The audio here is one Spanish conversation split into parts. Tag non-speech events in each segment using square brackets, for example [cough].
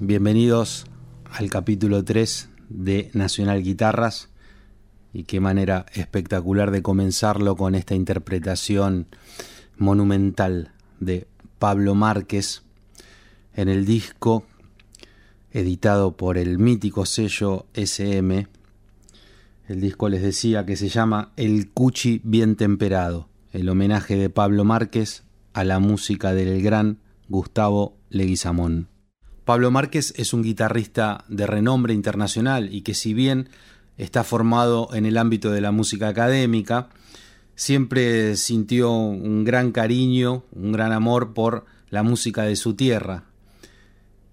Bienvenidos al capítulo 3 de Nacional Guitarras y qué manera espectacular de comenzarlo con esta interpretación monumental de Pablo Márquez en el disco editado por el mítico sello SM. El disco les decía que se llama El Cuchi Bien Temperado, el homenaje de Pablo Márquez a la música del gran Gustavo Leguizamón. Pablo Márquez es un guitarrista de renombre internacional y que si bien está formado en el ámbito de la música académica, siempre sintió un gran cariño, un gran amor por la música de su tierra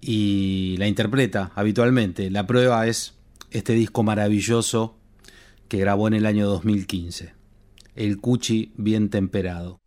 y la interpreta habitualmente. La prueba es este disco maravilloso que grabó en el año 2015, El Cuchi bien temperado.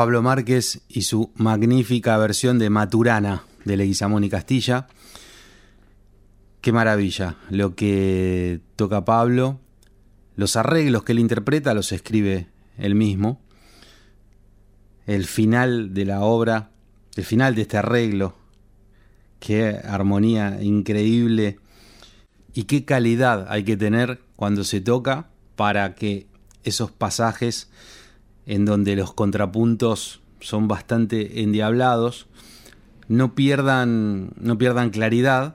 Pablo Márquez y su magnífica versión de Maturana de Leguizamón y Castilla. Qué maravilla lo que toca Pablo. Los arreglos que él interpreta los escribe él mismo. El final de la obra, el final de este arreglo, qué armonía increíble y qué calidad hay que tener cuando se toca para que esos pasajes en donde los contrapuntos son bastante endiablados, no pierdan, no pierdan claridad,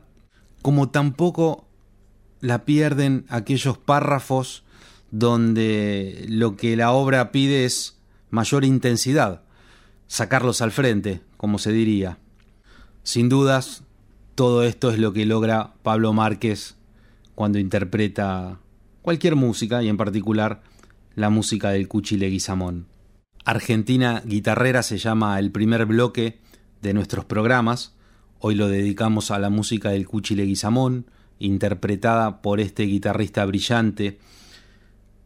como tampoco la pierden aquellos párrafos donde lo que la obra pide es mayor intensidad, sacarlos al frente, como se diría. Sin dudas, todo esto es lo que logra Pablo Márquez cuando interpreta cualquier música y en particular la música del Cuchi Leguizamón. Argentina Guitarrera se llama el primer bloque de nuestros programas. Hoy lo dedicamos a la música del Cuchi Leguizamón, interpretada por este guitarrista brillante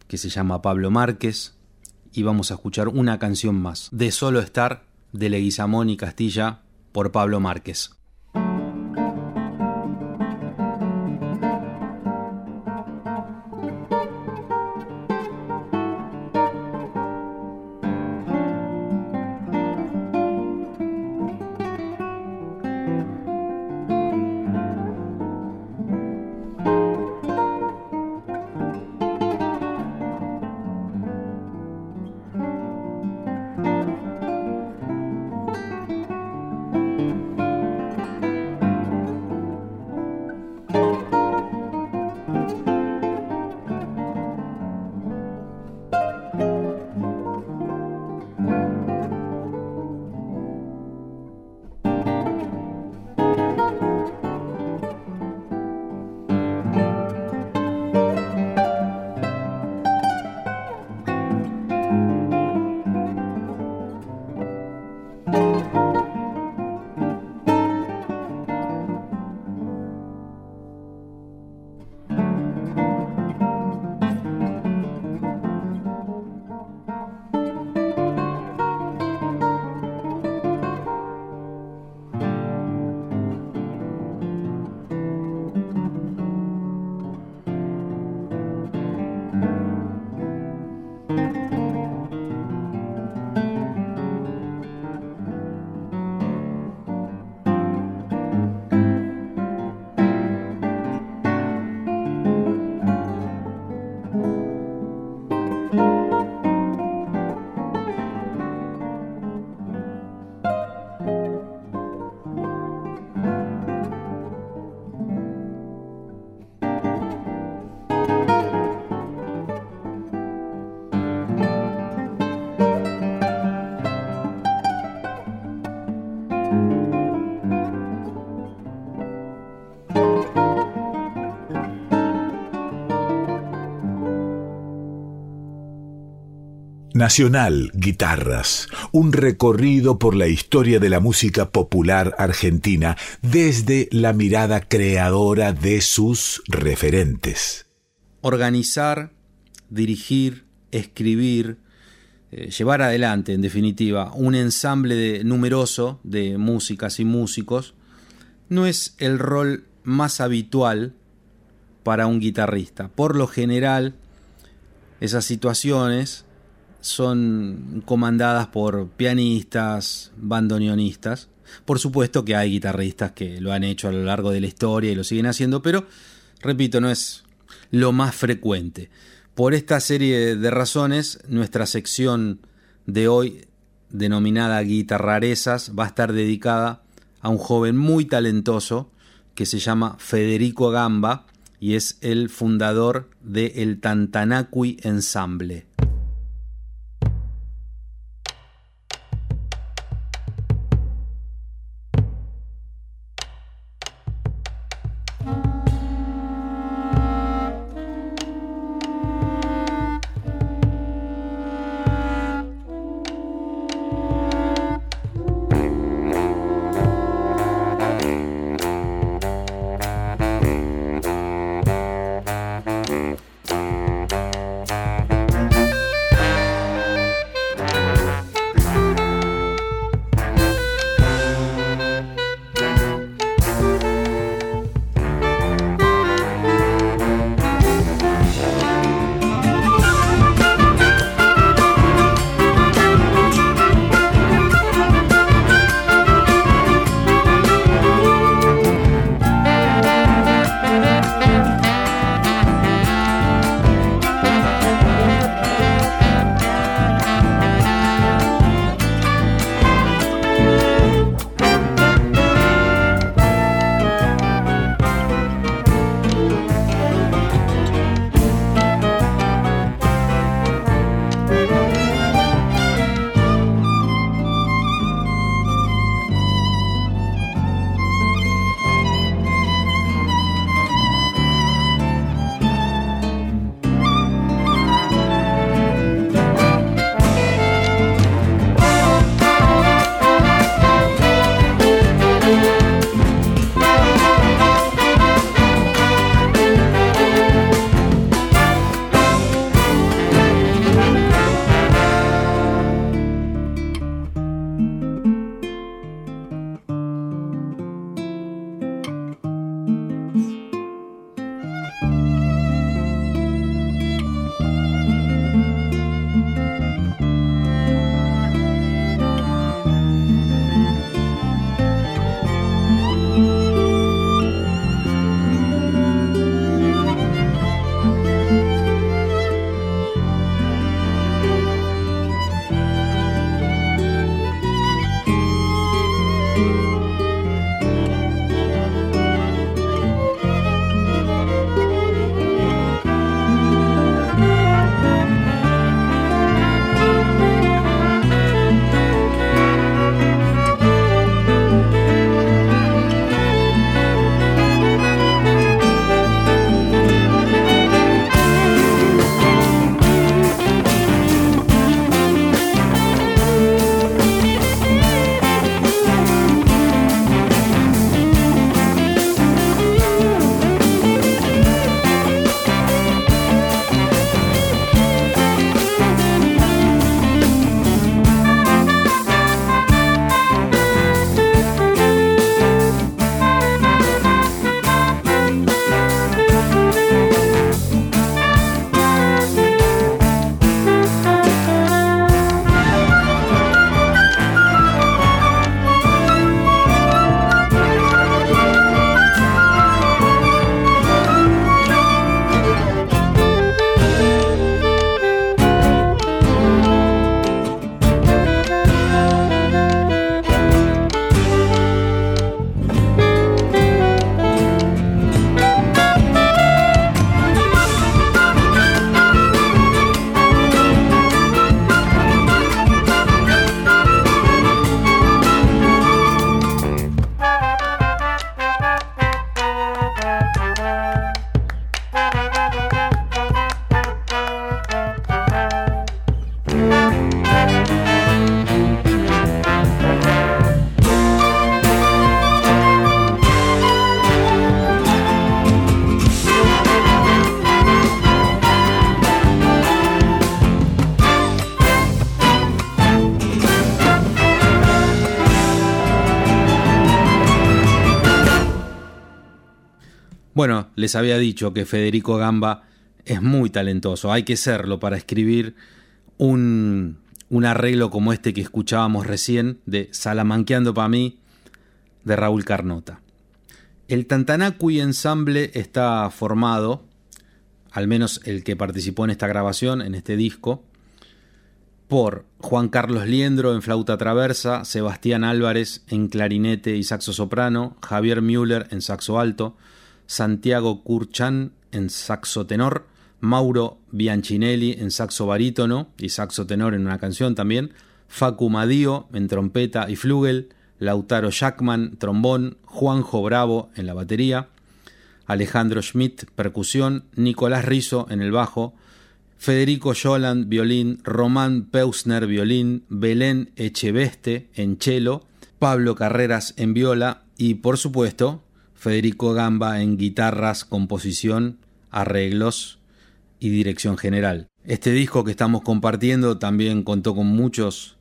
que se llama Pablo Márquez. Y vamos a escuchar una canción más, de Solo Estar, de Leguizamón y Castilla, por Pablo Márquez. Nacional Guitarras, un recorrido por la historia de la música popular argentina desde la mirada creadora de sus referentes. Organizar, dirigir, escribir, eh, llevar adelante, en definitiva, un ensamble numeroso de músicas y músicos, no es el rol más habitual para un guitarrista. Por lo general, esas situaciones son comandadas por pianistas, bandoneonistas. Por supuesto que hay guitarristas que lo han hecho a lo largo de la historia y lo siguen haciendo, pero repito, no es lo más frecuente. Por esta serie de razones, nuestra sección de hoy, denominada Guitarrarezas, va a estar dedicada a un joven muy talentoso que se llama Federico Gamba y es el fundador de el Tantanacui Ensemble. Les había dicho que Federico Gamba es muy talentoso, hay que serlo para escribir un, un arreglo como este que escuchábamos recién de Salamanqueando para mí de Raúl Carnota. El Tantanacui Ensemble está formado, al menos el que participó en esta grabación, en este disco, por Juan Carlos Liendro en flauta traversa, Sebastián Álvarez en clarinete y saxo soprano, Javier Müller en saxo alto, Santiago Curchan en saxo tenor, Mauro Bianchinelli en saxo barítono y saxo tenor en una canción también, Facu Madío en trompeta y flugel, Lautaro Jackman, trombón, Juanjo Bravo en la batería, Alejandro Schmidt, percusión, Nicolás Rizo en el bajo, Federico Joland, violín, Román Peusner, violín, Belén Echeveste en cello, Pablo Carreras en viola y, por supuesto, Federico Gamba en guitarras, composición, arreglos y dirección general. Este disco que estamos compartiendo también contó con muchos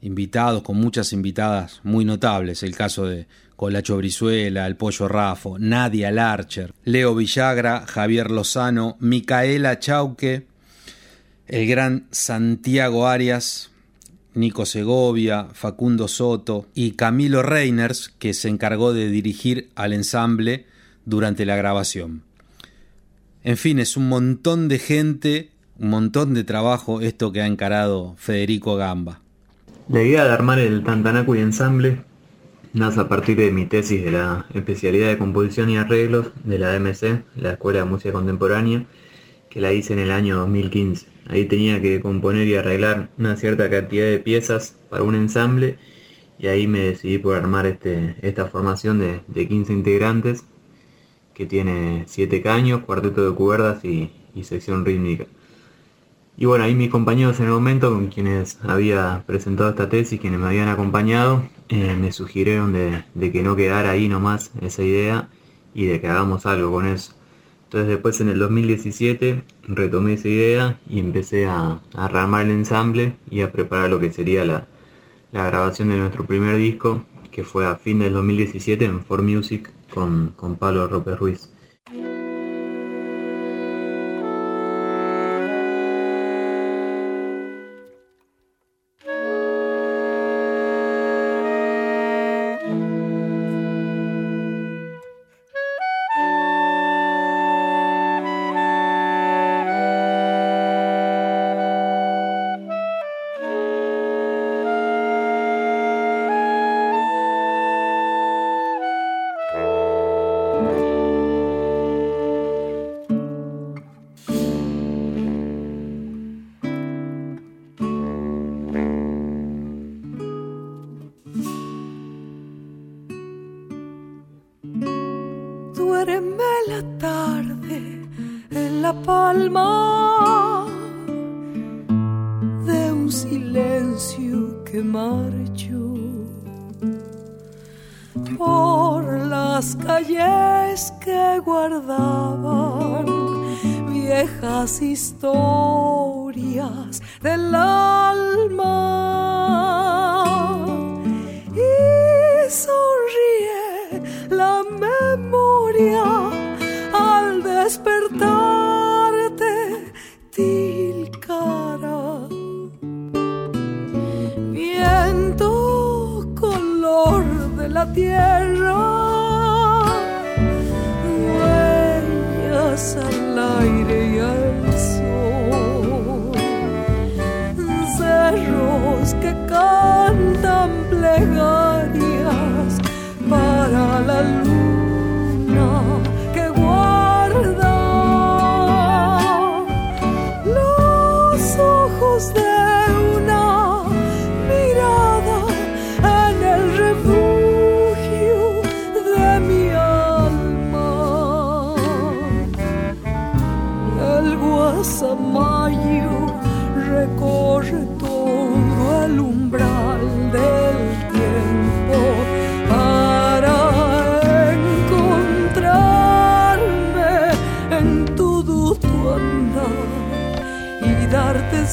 invitados, con muchas invitadas muy notables, el caso de Colacho Brizuela, el Pollo Rafo, Nadia Larcher, Leo Villagra, Javier Lozano, Micaela Chauque, el gran Santiago Arias, Nico Segovia, Facundo Soto y Camilo Reiners, que se encargó de dirigir al ensamble durante la grabación. En fin, es un montón de gente, un montón de trabajo esto que ha encarado Federico Gamba. La idea de armar el Tantanacu y ensamble nace a partir de mi tesis de la especialidad de composición y arreglos de la DMC, la Escuela de Música Contemporánea, que la hice en el año 2015. Ahí tenía que componer y arreglar una cierta cantidad de piezas para un ensamble y ahí me decidí por armar este, esta formación de, de 15 integrantes que tiene 7 caños, cuarteto de cuerdas y sección rítmica. Y bueno, ahí mis compañeros en el momento con quienes había presentado esta tesis, quienes me habían acompañado, eh, me sugirieron de, que no quedara ahí nomás esa idea y de que hagamos algo con eso. Entonces después en el 2017 retomé esa idea y empecé a, a armar el ensamble y a preparar lo que sería la, grabación de nuestro primer disco, que fue a fin del 2017 en For Music con, con Pablo López Ruiz.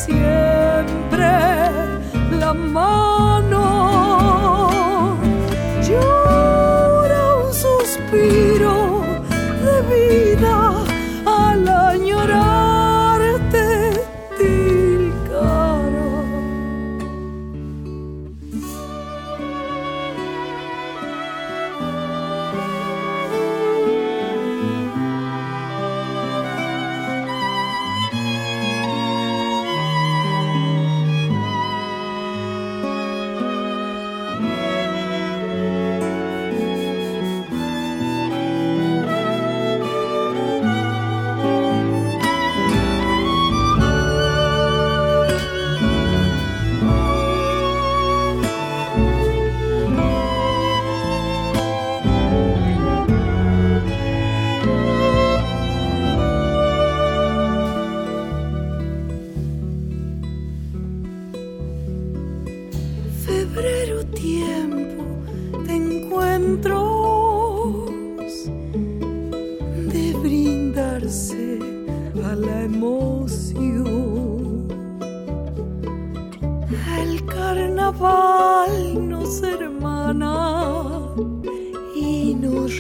cielo.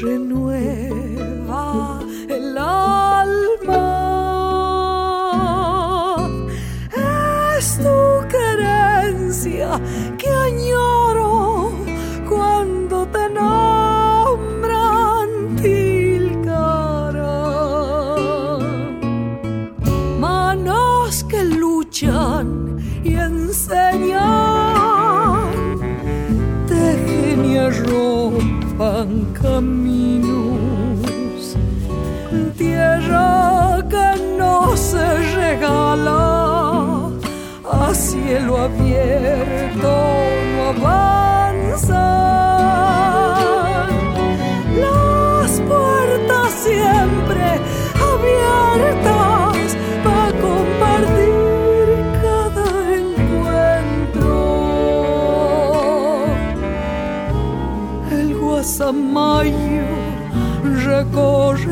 Renueva el alma. Es tu querencia caminos, tierra que no se regala, a cielo abierto no avanza. знаю, вже кожен.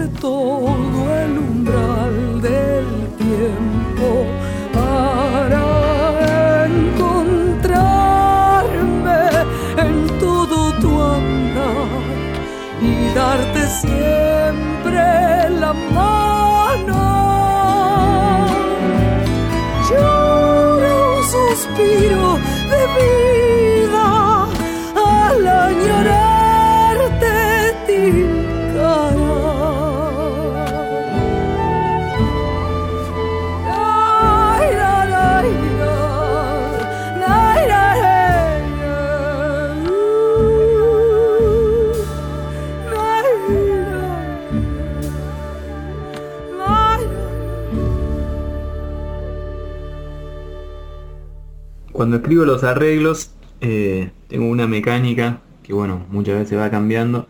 Cuando escribo los arreglos, eh, tengo una mecánica que, bueno, muchas veces va cambiando,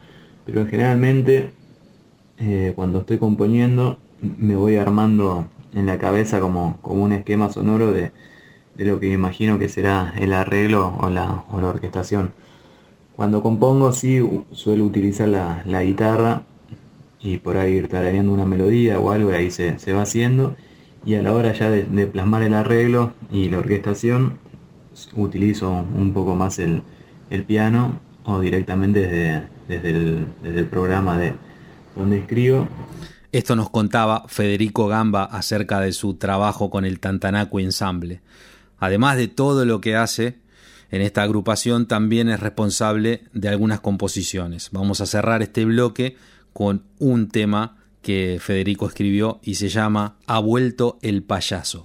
pero generalmente eh, cuando estoy componiendo me voy armando en la cabeza como, como un esquema sonoro de, de lo que imagino que será el arreglo o la, o la orquestación. Cuando compongo sí suelo utilizar la, la guitarra y por ahí ir tarareando una melodía o algo y ahí se, se va haciendo. Y a la hora ya de plasmar el arreglo y la orquestación utilizo un poco más el, el piano o directamente desde, desde, el, desde el programa de donde escribo. Esto nos contaba Federico Gamba acerca de su trabajo con el Tantanacu Ensemble. Además de todo lo que hace en esta agrupación, también es responsable de algunas composiciones. Vamos a cerrar este bloque con un tema que Federico escribió y se llama Ha vuelto el payaso.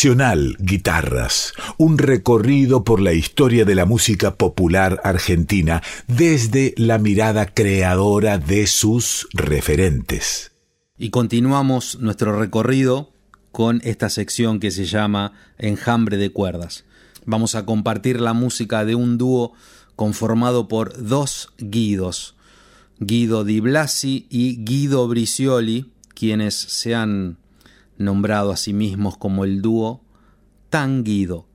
Nacional Guitarras, un recorrido por la historia de la música popular argentina desde la mirada creadora de sus referentes. Y continuamos nuestro recorrido con esta sección que se llama Enjambre de cuerdas. Vamos a compartir la música de un dúo conformado por dos Guidos, Guido Di Blasi y Guido Bricioli, quienes se han nombrado a sí mismos como el dúo Tanguido.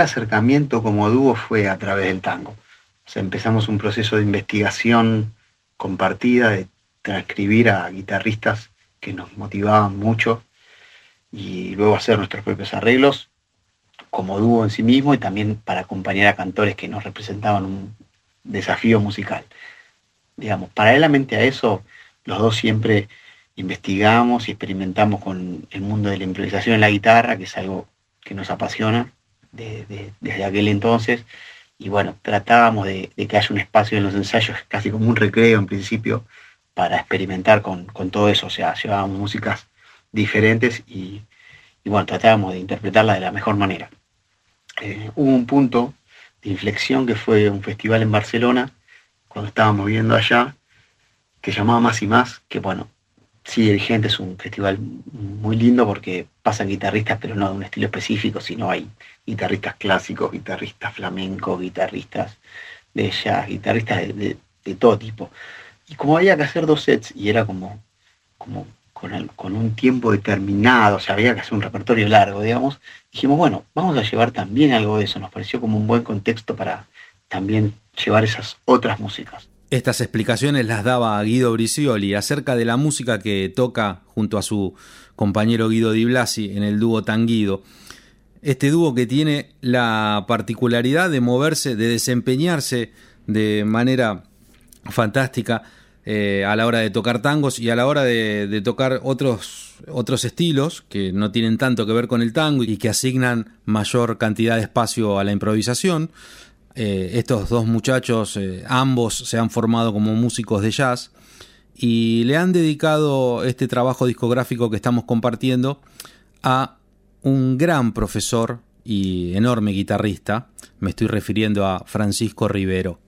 Acercamiento como dúo fue a través del tango. empezamos un proceso de investigación compartida, de transcribir a guitarristas que nos motivaban mucho y luego hacer nuestros propios arreglos como dúo en sí mismo y también para acompañar a cantores que nos representaban un desafío musical. Digamos, paralelamente a eso, los dos siempre investigamos y experimentamos con el mundo de la improvisación en la guitarra, que es algo que nos apasiona desde aquel entonces. Y bueno, tratábamos de, que haya un espacio en los ensayos, casi como un recreo en principio, para experimentar con, todo eso. O sea, llevábamos músicas diferentes y, bueno, tratábamos de interpretarla de la mejor manera. Eh, hubo un punto de inflexión que fue un festival en Barcelona, cuando estábamos viendo allá, que llamaba Más y Más, que bueno, Sí, el Gente es un festival muy lindo porque pasan guitarristas, pero no de un estilo específico, sino hay guitarristas clásicos, guitarristas flamencos, guitarristas de jazz, guitarristas de, todo tipo. Y como había que hacer dos sets y era como, como con, con, un tiempo determinado, o sea, había que hacer un repertorio largo, digamos, dijimos, bueno, vamos a llevar también algo de eso. Nos pareció como un buen contexto para también llevar esas otras músicas. Estas explicaciones las daba Guido Bricioli acerca de la música que toca junto a su compañero Guido Di Blasi en el dúo Tanguido. Este dúo que tiene la particularidad de moverse, de desempeñarse de manera fantástica eh, a la hora de tocar tangos y a la hora de, tocar otros, otros estilos que no tienen tanto que ver con el tango y que asignan mayor cantidad de espacio a la improvisación. Eh, estos dos muchachos, eh, ambos se han formado como músicos de jazz y le han dedicado este trabajo discográfico que estamos compartiendo a un gran profesor y enorme guitarrista. Me estoy refiriendo a Francisco Rivero.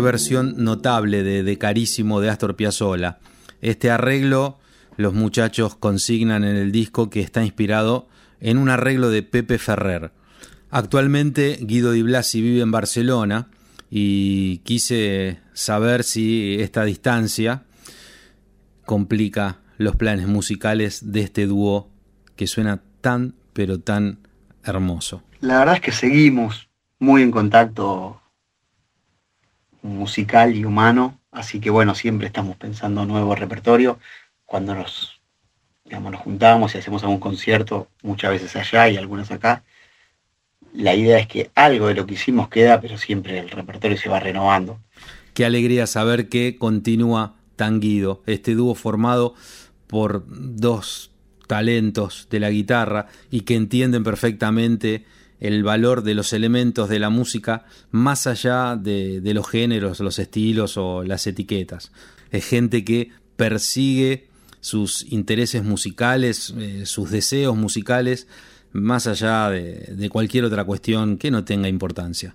Versión notable de, de Carísimo de Astor Piazzolla. Este arreglo los muchachos consignan en el disco que está inspirado en un arreglo de Pepe Ferrer. Actualmente Guido Di Blasi vive en Barcelona y quise saber si esta distancia complica los planes musicales de este dúo que suena tan pero tan hermoso. La verdad es que seguimos muy en contacto musical y humano, así que bueno, siempre estamos pensando nuevo repertorio. Cuando nos, digamos, nos juntamos y hacemos algún concierto, muchas veces allá y algunas acá, la idea es que algo de lo que hicimos queda, pero siempre el repertorio se va renovando. Qué alegría saber que continúa Tanguido, este dúo formado por dos talentos de la guitarra y que entienden perfectamente el valor de los elementos de la música más allá de, los géneros, los estilos o las etiquetas. Es gente que persigue sus intereses musicales, eh, sus deseos musicales, más allá de cualquier otra cuestión que no tenga importancia.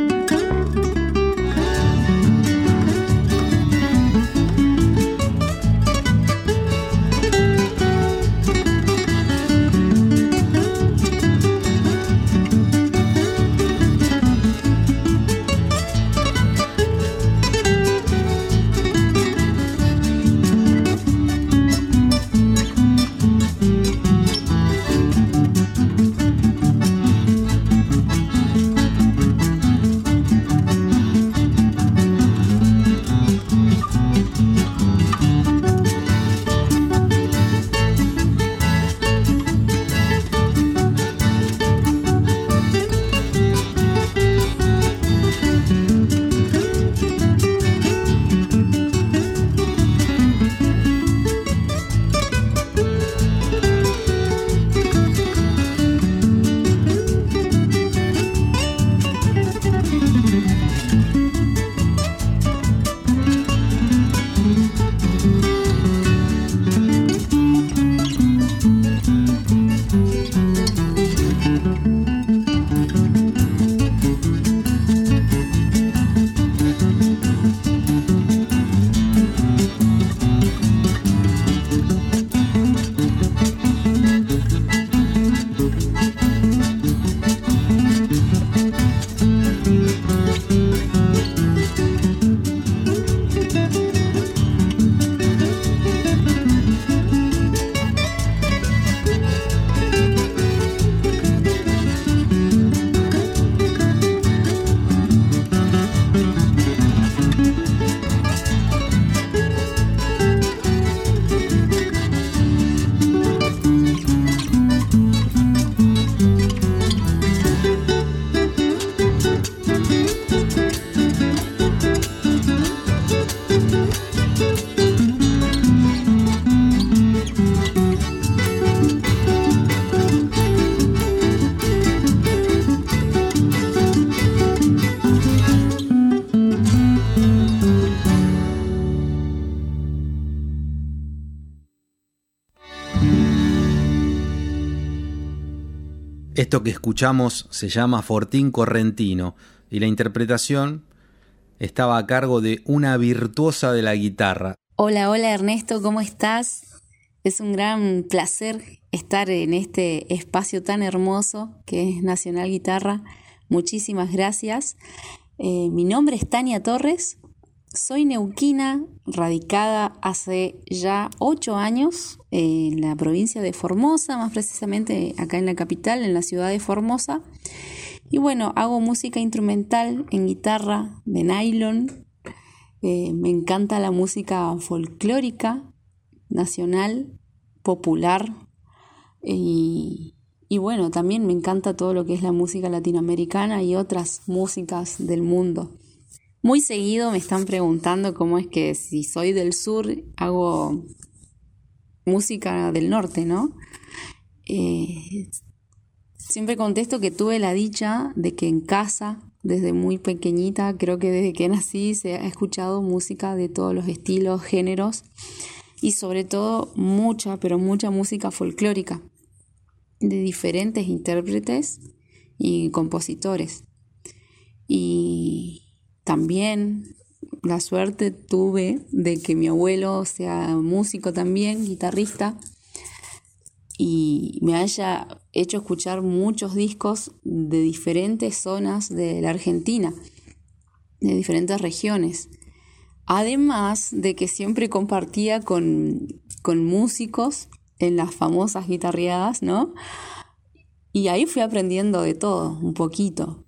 Esto que escuchamos se llama Fortín Correntino y la interpretación estaba a cargo de una virtuosa de la guitarra. Hola, hola Ernesto, ¿cómo estás? Es un gran placer estar en este espacio tan hermoso que es Nacional Guitarra. Muchísimas gracias. Eh, mi nombre es Tania Torres, soy neuquina, radicada hace ya ocho años en la provincia de Formosa, más precisamente acá en la capital, en la ciudad de Formosa. Y bueno, hago música instrumental en guitarra de nylon. Eh, me encanta la música folclórica, nacional, popular. Y, y bueno, también me encanta todo lo que es la música latinoamericana y otras músicas del mundo. Muy seguido me están preguntando cómo es que si soy del sur hago música del norte, ¿no? Eh, siempre contesto que tuve la dicha de que en casa, desde muy pequeñita, creo que desde que nací, se ha escuchado música de todos los estilos, géneros y sobre todo mucha, pero mucha música folclórica de diferentes intérpretes y compositores. Y también la suerte tuve de que mi abuelo sea músico también, guitarrista, y me haya hecho escuchar muchos discos de diferentes zonas de la Argentina, de diferentes regiones. Además de que siempre compartía con, con músicos en las famosas guitarreadas, ¿no? Y ahí fui aprendiendo de todo, un poquito.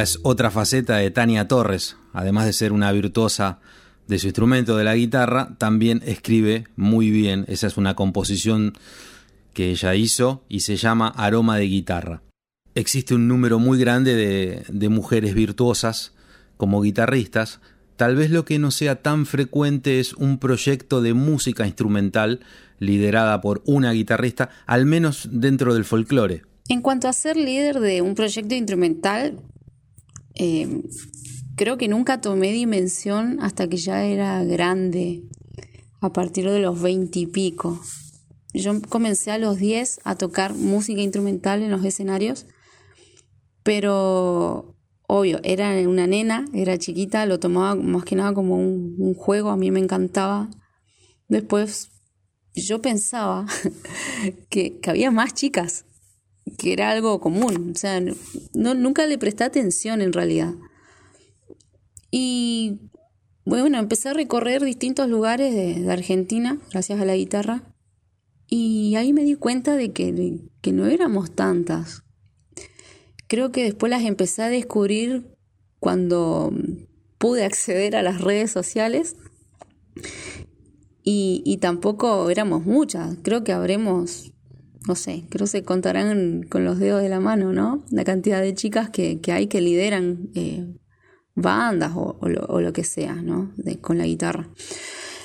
Es otra faceta de Tania Torres. Además de ser una virtuosa de su instrumento de la guitarra, también escribe muy bien. Esa es una composición que ella hizo y se llama Aroma de Guitarra. Existe un número muy grande de, de mujeres virtuosas como guitarristas. Tal vez lo que no sea tan frecuente es un proyecto de música instrumental liderada por una guitarrista, al menos dentro del folclore. En cuanto a ser líder de un proyecto instrumental, eh, creo que nunca tomé dimensión hasta que ya era grande, a partir de los veinte y pico. Yo comencé a los 10 a tocar música instrumental en los escenarios, pero obvio, era una nena, era chiquita, lo tomaba más que nada como un, juego, a mí me encantaba. Después yo pensaba [laughs] que, había más chicas, que era algo común, o sea, no, nunca le presté atención en realidad. Y bueno, empecé a recorrer distintos lugares de, Argentina gracias a la guitarra y ahí me di cuenta de que, que no éramos tantas. Creo que después las empecé a descubrir cuando pude acceder a las redes sociales y, y, tampoco éramos muchas. Creo que habremos, no sé, creo que se contarán con los dedos de la mano, ¿no? La cantidad de chicas que, que hay que lideran eh, bandas o, lo, que sea, ¿no? con la guitarra.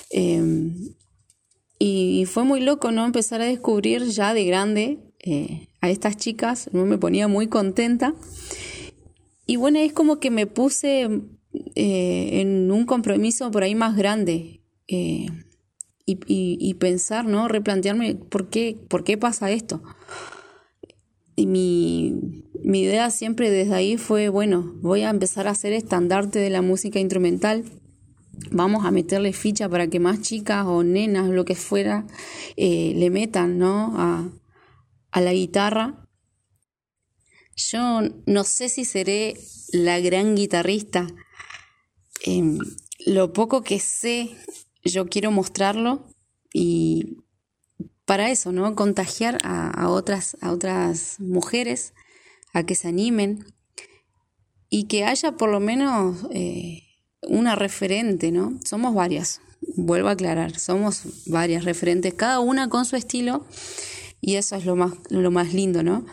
Em, y, fue muy loco, ¿no? Empezar a descubrir ya de grande eh, a estas chicas. Me ponía muy contenta. Y bueno, es como que me puse eh, en un compromiso por ahí más grande. Eh, y, y, pensar, ¿no? Replantearme por qué, por qué pasa esto. Y mi, mi idea siempre desde ahí fue, bueno, voy a empezar a hacer estandarte de la música instrumental. Vamos a meterle ficha para que más chicas o nenas, lo que fuera, eh, le metan ¿no? a, a la guitarra. Yo no sé si seré la gran guitarrista. Em, lo poco que sé, yo quiero mostrarlo y para eso, ¿no? Contagiar a, otras, a otras mujeres a que se animen y que haya por lo menos eh, una referente, ¿no? Somos varias, vuelvo a aclarar, somos varias referentes, cada una con su estilo y eso es lo más, lo más lindo, ¿no?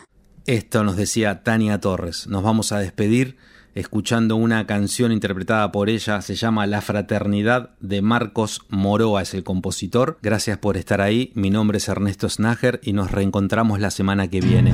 Esto nos decía Tania Torres. Nos vamos a despedir escuchando una canción interpretada por ella, se llama La Fraternidad de Marcos Moroa, es el compositor. Gracias por estar ahí, mi nombre es Ernesto Snager y nos reencontramos la semana que viene.